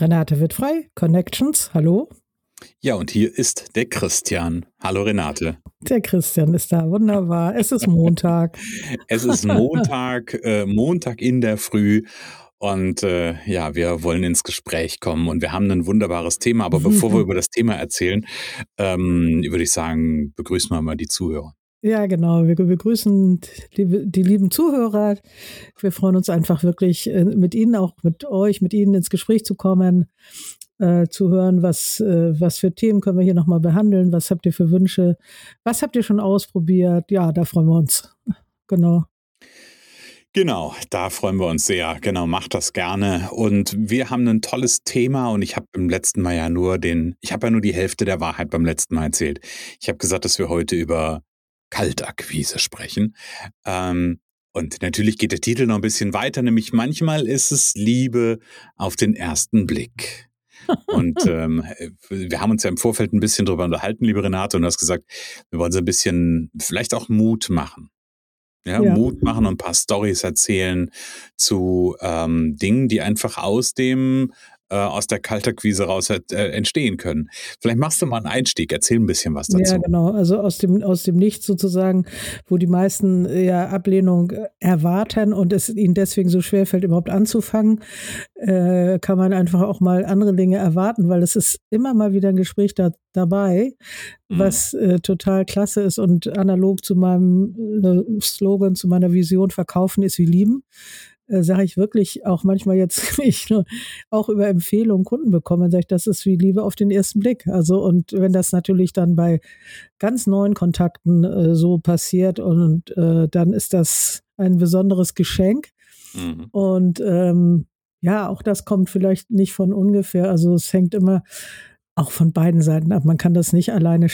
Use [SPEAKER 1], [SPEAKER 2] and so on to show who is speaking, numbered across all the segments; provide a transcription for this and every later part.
[SPEAKER 1] Renate wird frei, Connections, hallo.
[SPEAKER 2] Ja, und hier ist der Christian. Hallo Renate.
[SPEAKER 1] Der Christian ist da, wunderbar. Es ist Montag.
[SPEAKER 2] es ist Montag, äh, Montag in der Früh. Und äh, ja, wir wollen ins Gespräch kommen und wir haben ein wunderbares Thema. Aber bevor wir über das Thema erzählen, ähm, würde ich sagen, begrüßen wir mal die Zuhörer.
[SPEAKER 1] Ja, genau. Wir begrüßen die, die, lieben Zuhörer. Wir freuen uns einfach wirklich, äh, mit Ihnen, auch mit euch, mit Ihnen ins Gespräch zu kommen, äh, zu hören, was, äh, was für Themen können wir hier nochmal behandeln, was habt ihr für Wünsche, was habt ihr schon ausprobiert. Ja, da freuen wir uns. Genau.
[SPEAKER 2] Genau, da freuen wir uns sehr. Genau, macht das gerne. Und wir haben ein tolles Thema und ich habe im letzten Mal ja nur den, ich habe ja nur die Hälfte der Wahrheit beim letzten Mal erzählt. Ich habe gesagt, dass wir heute über Kaltakquise sprechen. Ähm, und natürlich geht der Titel noch ein bisschen weiter, nämlich manchmal ist es Liebe auf den ersten Blick. Und ähm, wir haben uns ja im Vorfeld ein bisschen drüber unterhalten, liebe Renate, und du hast gesagt, wir wollen so ein bisschen vielleicht auch Mut machen. Ja, ja. Mut machen und ein paar Stories erzählen zu ähm, Dingen, die einfach aus dem äh, aus der Kalterquise raus äh, entstehen können. Vielleicht machst du mal einen Einstieg, erzähl ein bisschen was dazu.
[SPEAKER 1] Ja, genau. Also aus dem, aus dem Nichts sozusagen, wo die meisten äh, ja Ablehnung äh, erwarten und es ihnen deswegen so schwer fällt, überhaupt anzufangen, äh, kann man einfach auch mal andere Dinge erwarten, weil es ist immer mal wieder ein Gespräch da, dabei, mhm. was äh, total klasse ist und analog zu meinem äh, Slogan, zu meiner Vision, verkaufen ist wie lieben äh, sage ich wirklich auch manchmal jetzt, ich nur auch über Empfehlungen Kunden bekomme, sage ich, das ist wie Liebe auf den ersten Blick. Also und wenn das natürlich dann bei ganz neuen Kontakten äh, so passiert und äh, dann ist das ein besonderes Geschenk. Mhm. Und ähm, ja, auch das kommt vielleicht nicht von ungefähr. Also es hängt immer auch von beiden Seiten ab. Man kann das nicht alleine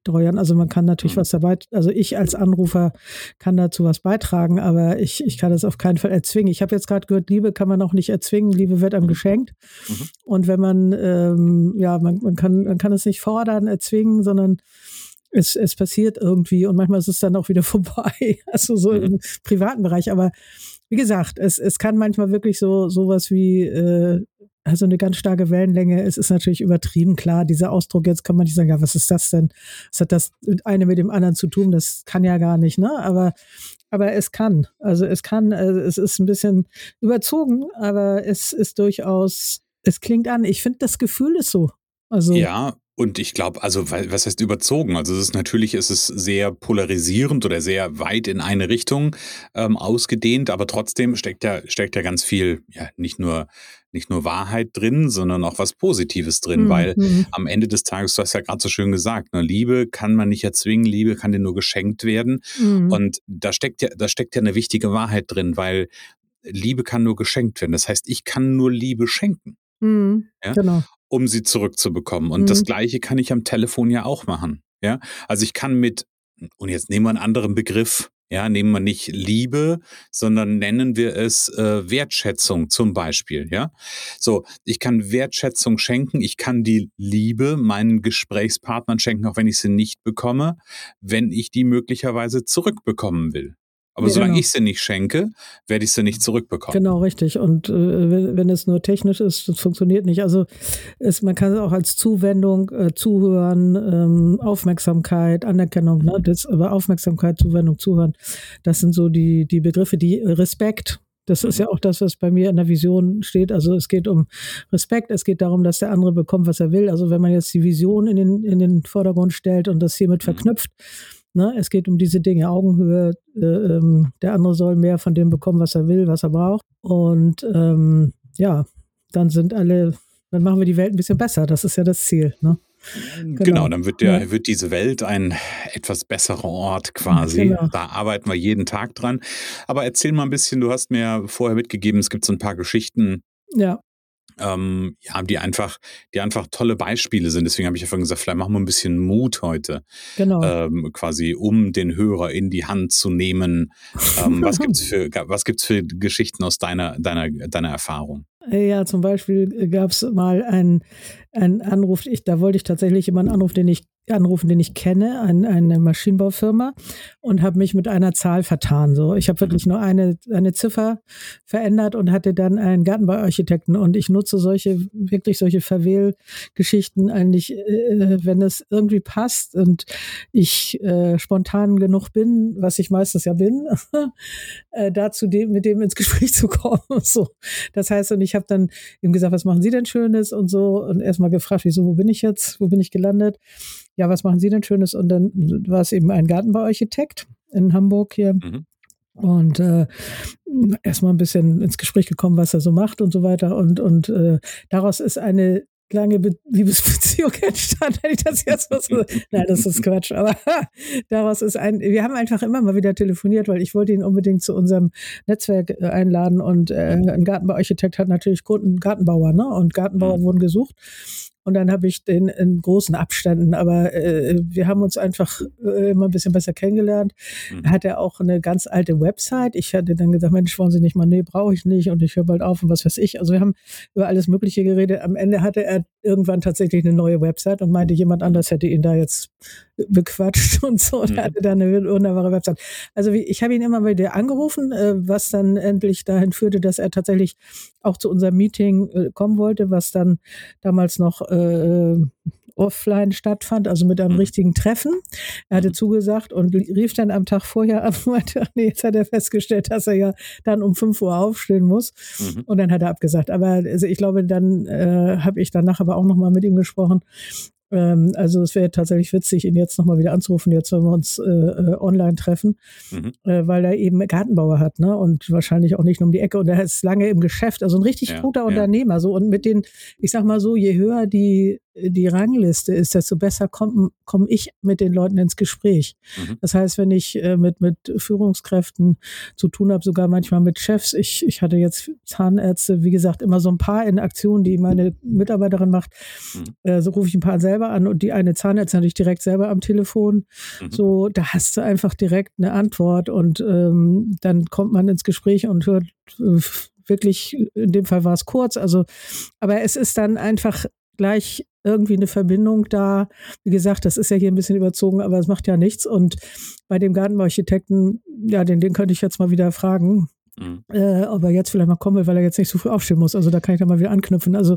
[SPEAKER 1] steuern. Also man kann natürlich mhm. was dabei, also ich als Anrufer kann dazu was beitragen, aber ich, ich kann das auf keinen Fall erzwingen. Ich habe jetzt gerade gehört, Liebe kann man auch nicht erzwingen, Liebe wird einem mhm. geschenkt. Mhm. Und wenn man, ähm, ja, man, man, kann, man kann es nicht fordern, erzwingen, sondern es, es passiert irgendwie und manchmal ist es dann auch wieder vorbei, also so mhm. im privaten Bereich. Aber wie gesagt, es, es kann manchmal wirklich so sowas wie äh, also eine ganz starke Wellenlänge. Es ist natürlich übertrieben, klar. Dieser Ausdruck, jetzt kann man nicht sagen, ja, was ist das denn? Was hat das eine mit dem anderen zu tun? Das kann ja gar nicht, ne? Aber, aber es kann. Also es kann, also es ist ein bisschen überzogen, aber es ist durchaus, es klingt an. Ich finde, das Gefühl ist so. Also,
[SPEAKER 2] ja, und ich glaube, also was heißt überzogen? Also es ist natürlich ist es sehr polarisierend oder sehr weit in eine Richtung ähm, ausgedehnt, aber trotzdem steckt ja steckt ja ganz viel, ja nicht nur nicht nur Wahrheit drin, sondern auch was Positives drin, mhm. weil mhm. am Ende des Tages, du hast ja gerade so schön gesagt, ne, Liebe kann man nicht erzwingen, Liebe kann dir nur geschenkt werden. Mhm. Und da steckt ja, da steckt ja eine wichtige Wahrheit drin, weil Liebe kann nur geschenkt werden. Das heißt, ich kann nur Liebe schenken. Mhm. Ja? Genau um sie zurückzubekommen. Und mhm. das Gleiche kann ich am Telefon ja auch machen. Ja, also ich kann mit, und jetzt nehmen wir einen anderen Begriff, ja, nehmen wir nicht Liebe, sondern nennen wir es äh, Wertschätzung zum Beispiel. Ja, so ich kann Wertschätzung schenken, ich kann die Liebe meinen Gesprächspartnern schenken, auch wenn ich sie nicht bekomme, wenn ich die möglicherweise zurückbekommen will. Aber ja, solange genau. ich sie nicht schenke, werde ich sie nicht zurückbekommen.
[SPEAKER 1] Genau, richtig. Und äh, wenn, wenn, es nur technisch ist, das funktioniert nicht. Also es, man kann es auch als Zuwendung, äh, Zuhören, ähm, Aufmerksamkeit, Anerkennung, ne? das, aber Aufmerksamkeit, Zuwendung, Zuhören, das sind so die, die Begriffe, die Respekt, Das ist ja auch das, was bei mir in der Vision steht. Also es geht um Respekt, es geht darum, dass der andere bekommt, was er will. Also wenn man jetzt die Vision in den, in den Vordergrund stellt und das hiermit mhm. verknüpft, ne, es geht um diese Dinge, Augenhöhe, äh, ähm, der andere soll mehr von dem bekommen, was er will, was er braucht. Und ähm, ja, dann sind alle, dann machen wir die Welt ein bisschen besser. Das ist ja das Ziel. Ne?
[SPEAKER 2] Genau. genau, dann wird, der, ja. wird diese Welt ein etwas besserer Ort quasi. Genau. Da arbeiten wir jeden Tag dran. Aber erzähl mal ein bisschen, du hast mir vorher mitgegeben, es gibt so ein paar Geschichten.
[SPEAKER 1] Ja.
[SPEAKER 2] Ähm, ja, die einfach, die einfach tolle Beispiele sind. Deswegen habe ich ja vorhin gesagt, vielleicht machen wir ein bisschen Mut heute.
[SPEAKER 1] Genau.
[SPEAKER 2] Ähm, quasi, um den Hörer in die Hand zu nehmen. Ähm, was gibt's für, was gibt's für Geschichten aus deiner, deiner, deiner Erfahrung?
[SPEAKER 1] Ja, zum Beispiel gab es mal einen, einen Anruf, ich, da wollte ich tatsächlich jemanden anrufen, den ich anrufen, den ich kenne, ein, eine Maschinenbaufirma, und habe mich mit einer Zahl vertan. So, ich habe wirklich nur eine, eine Ziffer verändert und hatte dann einen Gartenbauarchitekten. Und ich nutze solche, wirklich solche Verwählgeschichten eigentlich, äh, wenn es irgendwie passt und ich äh, spontan genug bin, was ich meistens ja bin, äh, dazu dem, mit dem ins Gespräch zu kommen. so. Das heißt, und ich habe dann ihm gesagt, was machen Sie denn Schönes und so und erstmal gefragt, wieso, wo bin ich jetzt, wo bin ich gelandet? Ja, was machen Sie denn Schönes? Und dann war es eben ein Gartenbauarchitekt in Hamburg hier. Mhm. Und äh, erstmal ein bisschen ins Gespräch gekommen, was er so macht und so weiter. Und, und äh, daraus ist eine lange Be Liebesbeziehung entstanden, wenn ich das jetzt so. Nein, das ist Quatsch. Aber daraus ist ein. Wir haben einfach immer mal wieder telefoniert, weil ich wollte ihn unbedingt zu unserem Netzwerk äh, einladen. Und äh, ein Gartenbauarchitekt hat natürlich Kunden, Gartenbauer, ne? Und Gartenbauer mhm. wurden gesucht. Und dann habe ich den in großen Abständen, aber äh, wir haben uns einfach äh, immer ein bisschen besser kennengelernt. Mhm. Er hatte auch eine ganz alte Website. Ich hatte dann gesagt, Mensch, wollen Sie nicht mal, nee, brauche ich nicht und ich höre bald auf und was weiß ich. Also wir haben über alles Mögliche geredet. Am Ende hatte er irgendwann tatsächlich eine neue Website und meinte, jemand anders hätte ihn da jetzt bequatscht und so und mhm. hatte da eine wunderbare Website. Also wie, ich habe ihn immer wieder angerufen, äh, was dann endlich dahin führte, dass er tatsächlich auch zu unserem Meeting äh, kommen wollte, was dann damals noch äh, offline stattfand, also mit einem mhm. richtigen Treffen. Er hatte mhm. zugesagt und rief dann am Tag vorher an und meinte, nee, jetzt hat er festgestellt, dass er ja dann um 5 Uhr aufstehen muss. Mhm. Und dann hat er abgesagt. Aber also ich glaube, dann äh, habe ich danach aber auch nochmal mit ihm gesprochen. Ähm, also es wäre tatsächlich witzig, ihn jetzt nochmal wieder anzurufen, jetzt wenn wir uns äh, äh, online treffen, mhm. äh, weil er eben Gartenbauer hat, ne? Und wahrscheinlich auch nicht nur um die Ecke und er ist lange im Geschäft, also ein richtig ja, guter Unternehmer. Ja. So und mit den, ich sag mal so, je höher die die Rangliste ist, desto besser komme komm ich mit den Leuten ins Gespräch. Mhm. Das heißt, wenn ich äh, mit, mit Führungskräften zu tun habe, sogar manchmal mit Chefs, ich, ich hatte jetzt Zahnärzte, wie gesagt, immer so ein paar in Aktion, die meine Mitarbeiterin macht, mhm. äh, so rufe ich ein paar selber an und die eine Zahnärztin natürlich direkt selber am Telefon. Mhm. So, da hast du einfach direkt eine Antwort und ähm, dann kommt man ins Gespräch und hört äh, wirklich, in dem Fall war es kurz, also, aber es ist dann einfach gleich irgendwie eine Verbindung da. Wie gesagt, das ist ja hier ein bisschen überzogen, aber es macht ja nichts. Und bei dem Gartenbauarchitekten, ja, den, den könnte ich jetzt mal wieder fragen. Mhm. Äh, ob er jetzt vielleicht mal kommen will, weil er jetzt nicht so früh aufstehen muss. Also da kann ich dann mal wieder anknüpfen. Also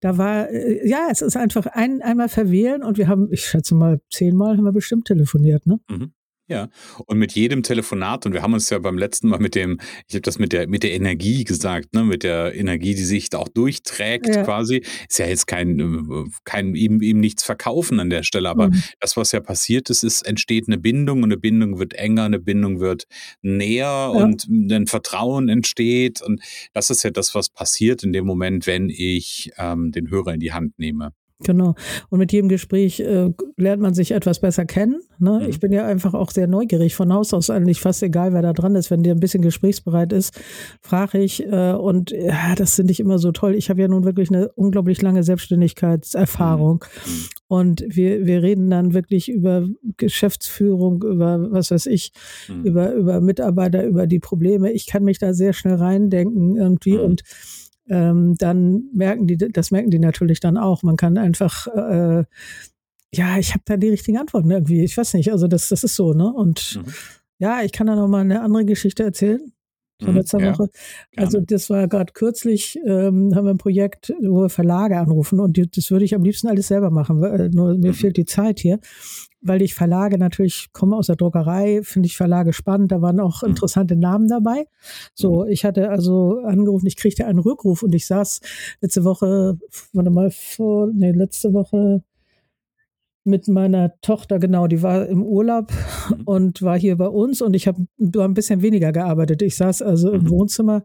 [SPEAKER 1] da war, äh, ja, es ist einfach ein, einmal verwählen und wir haben, ich schätze mal, zehnmal haben wir bestimmt telefoniert, ne? Mhm.
[SPEAKER 2] Ja, und mit jedem Telefonat, und wir haben uns ja beim letzten Mal mit dem, ich habe das mit der, mit der Energie gesagt, ne, mit der Energie, die sich da auch durchträgt ja. quasi, ist ja jetzt kein, äh, kein ihm, ihm nichts verkaufen an der Stelle, aber mhm. das, was ja passiert ist, ist, entsteht eine Bindung und eine Bindung wird enger, eine Bindung wird näher ja. und ein Vertrauen entsteht und das ist ja das, was passiert in dem Moment, wenn ich ähm, den Hörer in die Hand nehme.
[SPEAKER 1] Genau. Und mit jedem Gespräch äh, lernt man sich etwas besser kennen. Ne? Mhm. Ich bin ja einfach auch sehr neugierig. Von Haus aus eigentlich fast egal, wer da dran ist. Wenn der ein bisschen gesprächsbereit ist, frage ich. Äh, und ja, das finde ich immer so toll. Ich habe ja nun wirklich eine unglaublich lange Selbstständigkeitserfahrung. Mhm. mhm. Und wir, wir reden dann wirklich über Geschäftsführung, über was weiß ich, mhm. über, über Mitarbeiter, über die Probleme. Ich kann mich da sehr schnell reindenken irgendwie. Mhm. Und ähm, dann merken die, das merken die natürlich dann auch. Man kann einfach, äh, ja, ich habe da die richtigen Antworten irgendwie. Ich weiß nicht, also das, das ist so, ne? Und mhm. ja, ich kann da noch mal eine andere Geschichte erzählen. Von mhm, letzter ja, Woche. Also das war gerade kürzlich, ähm, haben wir ein Projekt, wo wir Verlage anrufen und die, das würde ich am liebsten alles selber machen, weil, nur mir mhm. fehlt die Zeit hier weil ich Verlage natürlich komme aus der Druckerei, finde ich Verlage spannend. Da waren auch mhm. interessante Namen dabei. So, mhm. ich hatte also angerufen, ich kriegte einen Rückruf und ich saß letzte Woche, warte mal, vor, nee, letzte Woche mit meiner Tochter, genau, die war im Urlaub mhm. und war hier bei uns und ich habe ein bisschen weniger gearbeitet. Ich saß also im Wohnzimmer,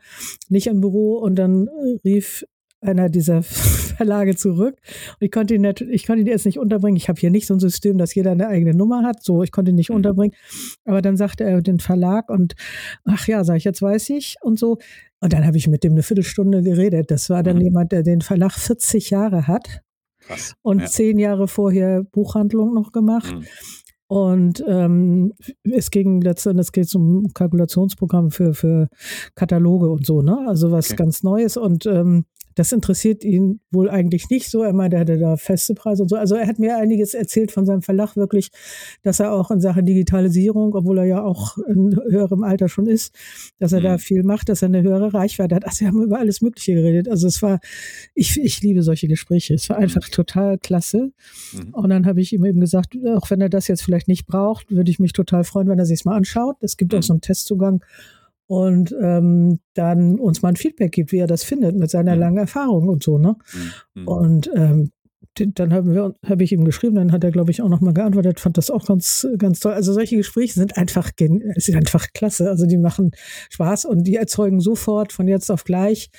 [SPEAKER 1] nicht im Büro und dann rief einer dieser Verlage zurück. Und ich konnte ihn natürlich, ich konnte ihn jetzt nicht unterbringen. Ich habe hier nicht so ein System, dass jeder eine eigene Nummer hat. So, ich konnte ihn nicht mhm. unterbringen. Aber dann sagte er den Verlag und ach ja, sag ich, jetzt weiß ich und so. Und dann habe ich mit dem eine Viertelstunde geredet. Das war dann mhm. jemand, der den Verlag 40 Jahre hat. Krass. Und ja. zehn Jahre vorher Buchhandlung noch gemacht. Mhm. Und ähm, es ging letztendlich, es geht um Kalkulationsprogramm für, für Kataloge und so, ne? Also was okay. ganz Neues. Und ähm, das interessiert ihn wohl eigentlich nicht so. Er meinte, er hatte da feste Preise und so. Also er hat mir einiges erzählt von seinem Verlag wirklich, dass er auch in Sachen Digitalisierung, obwohl er ja auch in höherem Alter schon ist, dass er mhm. da viel macht, dass er eine höhere Reichweite hat. Also wir haben über alles Mögliche geredet. Also es war, ich, ich liebe solche Gespräche. Es war einfach mhm. total klasse. Mhm. Und dann habe ich ihm eben gesagt, auch wenn er das jetzt vielleicht nicht braucht, würde ich mich total freuen, wenn er sich es mal anschaut. Es gibt auch mhm. so einen Testzugang und ähm, dann uns mal ein Feedback gibt, wie er das findet mit seiner mhm. langen Erfahrung und so. Ne? Mhm. Und ähm, dann habe ich ihm geschrieben, dann hat er, glaube ich, auch nochmal geantwortet, fand das auch ganz, ganz toll. Also solche Gespräche sind einfach, sind einfach klasse. Also die machen Spaß und die erzeugen sofort von jetzt auf gleich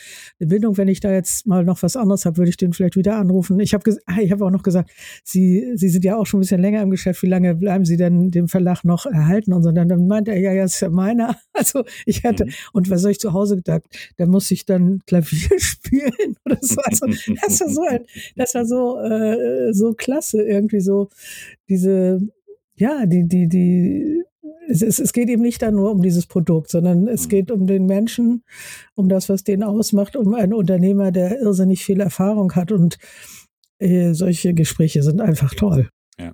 [SPEAKER 1] eine Bildung. Wenn ich da jetzt mal noch was anderes habe, würde ich den vielleicht wieder anrufen. Ich habe ah, ich habe auch noch gesagt, Sie, Sie sind ja auch schon ein bisschen länger im Geschäft. Wie lange bleiben Sie denn dem Verlag noch erhalten? Und so. dann, dann meinte er, ja, ja, ist ja meiner. Also ich hatte, mhm. und was soll ich zu Hause gedacht? Da muss ich dann Klavier spielen oder so. Also das war so ein, das war so, äh, so klasse, irgendwie so diese, ja, die, die, die, es, es, es geht eben nicht dann nur um dieses Produkt, sondern es mhm. geht um den Menschen, um das, was den ausmacht, um einen Unternehmer, der irrsinnig viel Erfahrung hat und äh, solche Gespräche sind einfach toll.
[SPEAKER 2] Ja.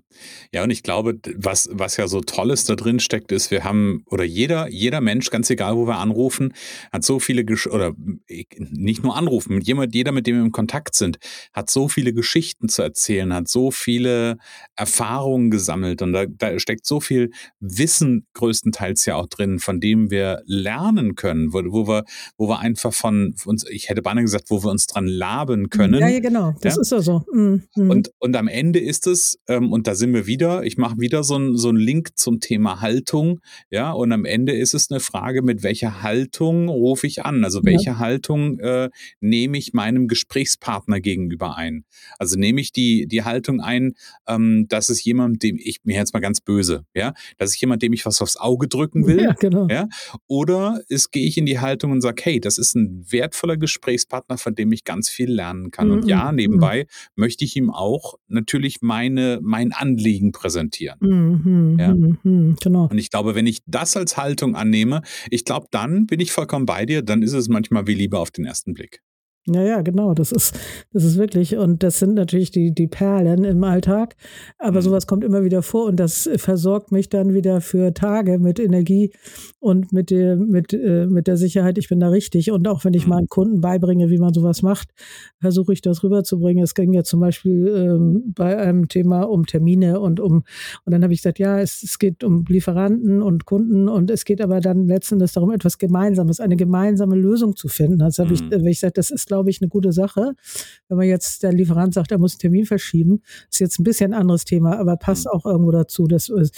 [SPEAKER 2] ja, und ich glaube, was, was ja so Tolles da drin steckt, ist, wir haben, oder jeder, jeder Mensch, ganz egal, wo wir anrufen, hat so viele, Gesch oder nicht nur anrufen, jemand, jeder, mit dem wir im Kontakt sind, hat so viele Geschichten zu erzählen, hat so viele Erfahrungen gesammelt und da, da steckt so viel Wissen größtenteils ja auch drin, von dem wir lernen können, wo, wo wir, wo wir einfach von uns, ich hätte beinahe gesagt, wo wir uns dran laben können.
[SPEAKER 1] Ja, ja genau, das ja? ist ja so. Mhm.
[SPEAKER 2] Und, und am Ende ist es, ähm, und da sind wir wieder, ich mache wieder so einen so Link zum Thema Haltung, ja, und am Ende ist es eine Frage, mit welcher Haltung rufe ich an? Also welche ja. Haltung äh, nehme ich meinem Gesprächspartner gegenüber ein? Also nehme ich die, die Haltung ein, ähm, dass es jemand, dem ich mir jetzt mal ganz böse, ja, dass ich jemand, dem ich was aufs Auge drücken will, ja, genau. ja, oder ist, gehe ich in die Haltung und sage, hey, das ist ein wertvoller Gesprächspartner, von dem ich ganz viel lernen kann. Mhm. Und ja, mhm. nebenbei mhm. möchte ich ihm auch natürlich meine, meine mein Anliegen präsentieren. Mhm, ja? Mhm, genau. Und ich glaube, wenn ich das als Haltung annehme, ich glaube, dann bin ich vollkommen bei dir, dann ist es manchmal wie Liebe auf den ersten Blick.
[SPEAKER 1] Ja, ja, genau. Das ist, das ist wirklich, und das sind natürlich die, die Perlen im Alltag. Aber mhm. sowas kommt immer wieder vor und das versorgt mich dann wieder für Tage mit Energie und mit der, mit, äh, mit der Sicherheit, ich bin da richtig. Und auch wenn ich mhm. meinen Kunden beibringe, wie man sowas macht, versuche ich das rüberzubringen. Es ging ja zum Beispiel ähm, bei einem Thema um Termine und um, und dann habe ich gesagt, ja, es, es geht um Lieferanten und Kunden und es geht aber dann letztendlich darum, etwas Gemeinsames, eine gemeinsame Lösung zu finden. Also habe mhm. ich, ich sage, das ist glaube ich, eine gute Sache. Wenn man jetzt der Lieferant sagt, er muss einen Termin verschieben, ist jetzt ein bisschen ein anderes Thema, aber passt mhm. auch irgendwo dazu. Das ist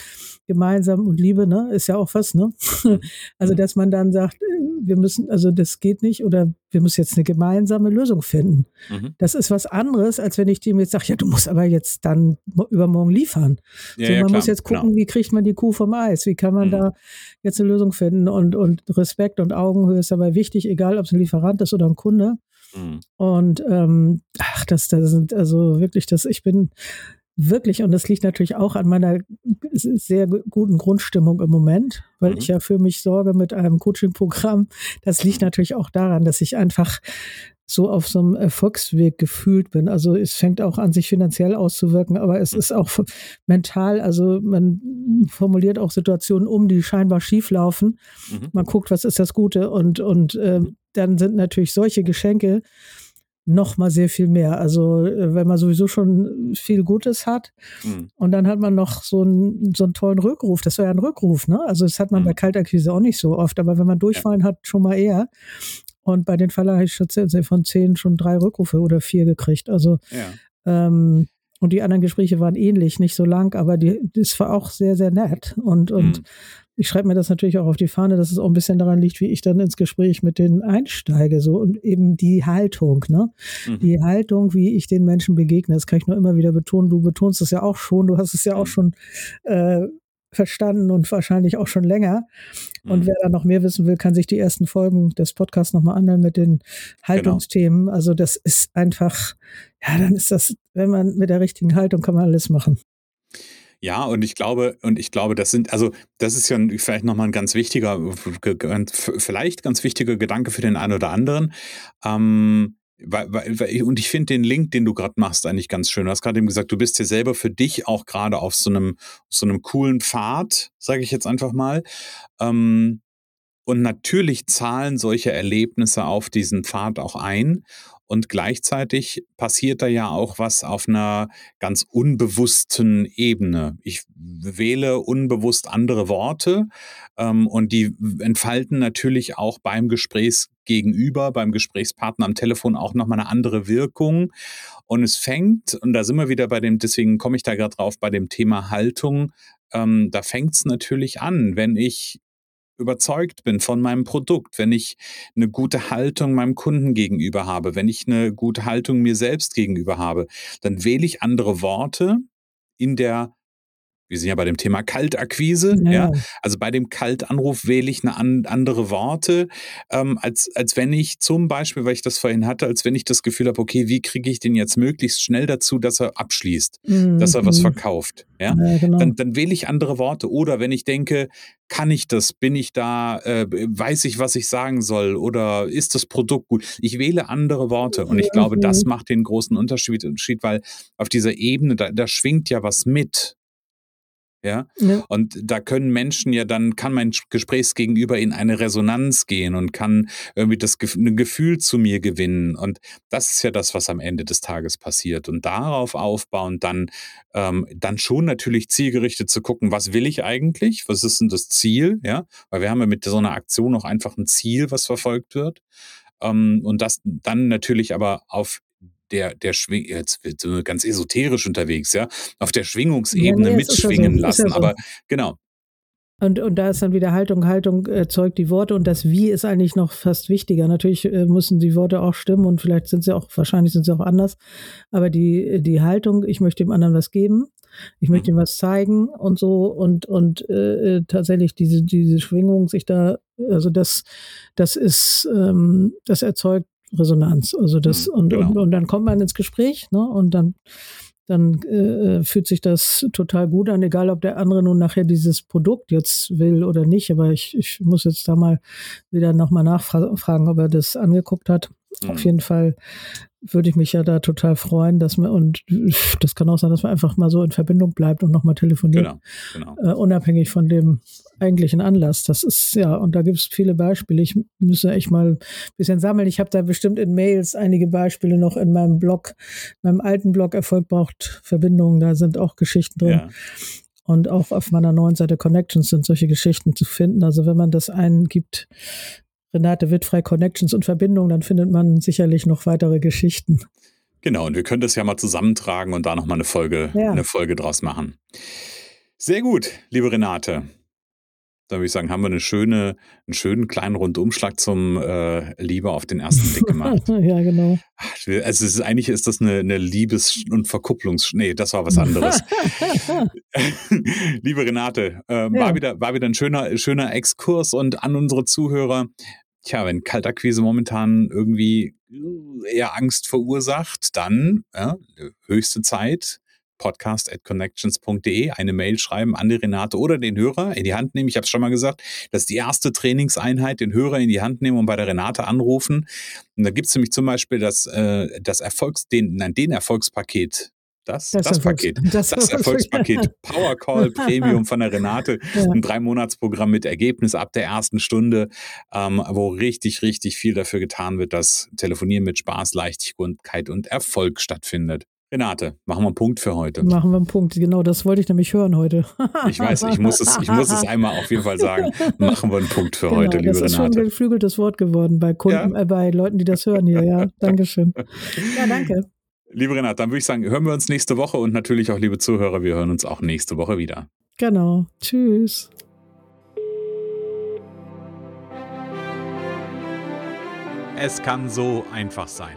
[SPEAKER 1] gemeinsam und Liebe, ne, ist ja auch was, ne? Mhm. Also, dass man dann sagt, äh, wir müssen, also das geht nicht oder wir müssen jetzt eine gemeinsame Lösung finden. Mhm. Das ist was anderes, als wenn ich dem jetzt sage, ja, du musst aber jetzt dann übermorgen liefern. Ja, so, man ja, muss jetzt gucken, genau. wie kriegt man die Kuh vom Eis? Wie kann man mhm. da jetzt eine Lösung finden? Und, und Respekt und Augenhöhe ist dabei wichtig, egal ob es ein Lieferant ist oder ein Kunde. Mhm. Und ähm, ach, das, das sind also wirklich das, ich bin wirklich, und das liegt natürlich auch an meiner sehr guten Grundstimmung im Moment, weil mhm. ich ja für mich sorge mit einem Coaching-Programm. Das liegt mhm. natürlich auch daran, dass ich einfach so auf so einem Erfolgsweg gefühlt bin. Also es fängt auch an, sich finanziell auszuwirken, aber es ist auch mental, also man formuliert auch Situationen um, die scheinbar schief laufen. Mhm. Man guckt, was ist das Gute und, und äh, dann sind natürlich solche Geschenke, noch mal sehr viel mehr. Also äh, wenn man sowieso schon viel Gutes hat mhm. und dann hat man noch so einen, so einen tollen Rückruf. Das war ja ein Rückruf, ne? Also das hat man mhm. bei Kaltakquise auch nicht so oft, aber wenn man Durchfallen ja. hat, schon mal eher. Und bei den Verlagen habe ich schon von zehn schon drei Rückrufe oder vier gekriegt. Also ja. ähm, und die anderen Gespräche waren ähnlich, nicht so lang, aber die, das war auch sehr, sehr nett. Und, und mhm ich schreibe mir das natürlich auch auf die Fahne, dass es auch ein bisschen daran liegt, wie ich dann ins Gespräch mit denen einsteige, so und eben die Haltung, ne? Mhm. Die Haltung, wie ich den Menschen begegne, das kann ich nur immer wieder betonen. Du betonst es ja auch schon, du hast es ja auch mhm. schon äh, verstanden und wahrscheinlich auch schon länger. Und mhm. wer da noch mehr wissen will, kann sich die ersten Folgen des Podcasts nochmal anhören mit den Haltungsthemen. Genau. Also das ist einfach, ja, dann ist das, wenn man mit der richtigen Haltung kann man alles machen.
[SPEAKER 2] Ja, und ich glaube, und ich glaube, das sind, also das ist ja vielleicht nochmal ein ganz wichtiger, vielleicht ganz wichtiger Gedanke für den einen oder anderen. Ähm, weil, weil, und ich finde den Link, den du gerade machst, eigentlich ganz schön. Du hast gerade eben gesagt, du bist ja selber für dich auch gerade auf so einem, so einem coolen Pfad, sage ich jetzt einfach mal. Ähm, und natürlich zahlen solche Erlebnisse auf diesen Pfad auch ein. Und gleichzeitig passiert da ja auch was auf einer ganz unbewussten Ebene. Ich wähle unbewusst andere Worte ähm, und die entfalten natürlich auch beim Gesprächsgegenüber, beim Gesprächspartner am Telefon auch nochmal eine andere Wirkung. Und es fängt, und da sind wir wieder bei dem, deswegen komme ich da gerade drauf, bei dem Thema Haltung, ähm, da fängt es natürlich an, wenn ich überzeugt bin von meinem Produkt, wenn ich eine gute Haltung meinem Kunden gegenüber habe, wenn ich eine gute Haltung mir selbst gegenüber habe, dann wähle ich andere Worte in der wir sind ja bei dem Thema Kaltakquise, ja. ja. Also bei dem Kaltanruf wähle ich eine an, andere Worte, ähm, als, als wenn ich zum Beispiel, weil ich das vorhin hatte, als wenn ich das Gefühl habe, okay, wie kriege ich den jetzt möglichst schnell dazu, dass er abschließt, mhm. dass er was mhm. verkauft. Ja, ja genau. dann, dann wähle ich andere Worte. Oder wenn ich denke, kann ich das? Bin ich da? Äh, weiß ich, was ich sagen soll? Oder ist das Produkt gut? Ich wähle andere Worte und ich glaube, das macht den großen Unterschied, weil auf dieser Ebene, da, da schwingt ja was mit. Ja? ja? Und da können Menschen ja dann, kann mein Gesprächsgegenüber in eine Resonanz gehen und kann irgendwie das ein Gefühl zu mir gewinnen. Und das ist ja das, was am Ende des Tages passiert. Und darauf aufbauen, dann, ähm, dann schon natürlich zielgerichtet zu gucken, was will ich eigentlich? Was ist denn das Ziel? Ja, weil wir haben ja mit so einer Aktion auch einfach ein Ziel, was verfolgt wird. Ähm, und das dann natürlich aber auf der, der Schwing, jetzt wird so ganz esoterisch unterwegs, ja, auf der Schwingungsebene ja, nee, mitschwingen so, lassen. Aber genau,
[SPEAKER 1] und, und da ist dann wieder Haltung. Haltung erzeugt die Worte und das Wie ist eigentlich noch fast wichtiger. Natürlich äh, müssen die Worte auch stimmen und vielleicht sind sie auch, wahrscheinlich sind sie auch anders. Aber die, die Haltung, ich möchte dem anderen was geben, ich möchte ihm was zeigen und so und, und äh, tatsächlich diese, diese Schwingung sich da, also das, das ist, ähm, das erzeugt Resonanz. Also das, mhm, und, genau. und, und dann kommt man ins Gespräch, ne? Und dann, dann äh, fühlt sich das total gut an, egal ob der andere nun nachher dieses Produkt jetzt will oder nicht. Aber ich, ich muss jetzt da mal wieder nochmal nachfragen, ob er das angeguckt hat. Mhm. Auf jeden Fall würde ich mich ja da total freuen, dass man, und das kann auch sein, dass man einfach mal so in Verbindung bleibt und nochmal telefoniert. Genau, genau. Äh, unabhängig von dem eigentlichen Anlass. Das ist, ja, und da gibt es viele Beispiele. Ich müsste echt mal ein bisschen sammeln. Ich habe da bestimmt in Mails einige Beispiele noch in meinem Blog, meinem alten Blog Erfolg braucht Verbindungen. Da sind auch Geschichten drin. Ja. Und auch auf meiner neuen Seite Connections sind solche Geschichten zu finden. Also wenn man das eingibt, Renate Wittfrei Connections und Verbindungen, dann findet man sicherlich noch weitere Geschichten.
[SPEAKER 2] Genau, und wir können das ja mal zusammentragen und da nochmal eine Folge, ja. eine Folge draus machen. Sehr gut, liebe Renate. Da würde ich sagen, haben wir eine schöne, einen schönen kleinen Rundumschlag zum äh, Liebe auf den ersten Blick gemacht.
[SPEAKER 1] ja, genau.
[SPEAKER 2] Also ist, eigentlich ist das eine, eine Liebes- und Verkupplungs... Nee, das war was anderes. Liebe Renate, äh, ja. war, wieder, war wieder ein schöner, schöner Exkurs und an unsere Zuhörer, tja, wenn Kaltakquise momentan irgendwie eher Angst verursacht, dann ja, höchste Zeit, podcast at connections.de, eine Mail schreiben an die Renate oder den Hörer in die Hand nehmen. Ich habe es schon mal gesagt, das ist die erste Trainingseinheit, den Hörer in die Hand nehmen und bei der Renate anrufen. Und da gibt es nämlich zum Beispiel das, äh, das Erfolgs, den, nein, den Erfolgspaket das, das, das Paket, das, das Erfolgspaket Power Call Premium von der Renate, ja. ein Drei-Monats-Programm mit Ergebnis ab der ersten Stunde, ähm, wo richtig, richtig viel dafür getan wird, dass Telefonieren mit Spaß, Leichtigkeit und Erfolg stattfindet. Renate, machen wir einen Punkt für heute.
[SPEAKER 1] Machen wir einen Punkt, genau, das wollte ich nämlich hören heute.
[SPEAKER 2] ich weiß, ich muss, es, ich muss es einmal auf jeden Fall sagen. Machen wir einen Punkt für genau, heute, liebe Renate. Das ist
[SPEAKER 1] Renate. schon ein geflügeltes Wort geworden bei Kunden, ja? äh, bei Leuten, die das hören hier. Ja, Dankeschön. Ja, danke.
[SPEAKER 2] Liebe Renate, dann würde ich sagen, hören wir uns nächste Woche und natürlich auch, liebe Zuhörer, wir hören uns auch nächste Woche wieder.
[SPEAKER 1] Genau. Tschüss.
[SPEAKER 2] Es kann so einfach sein.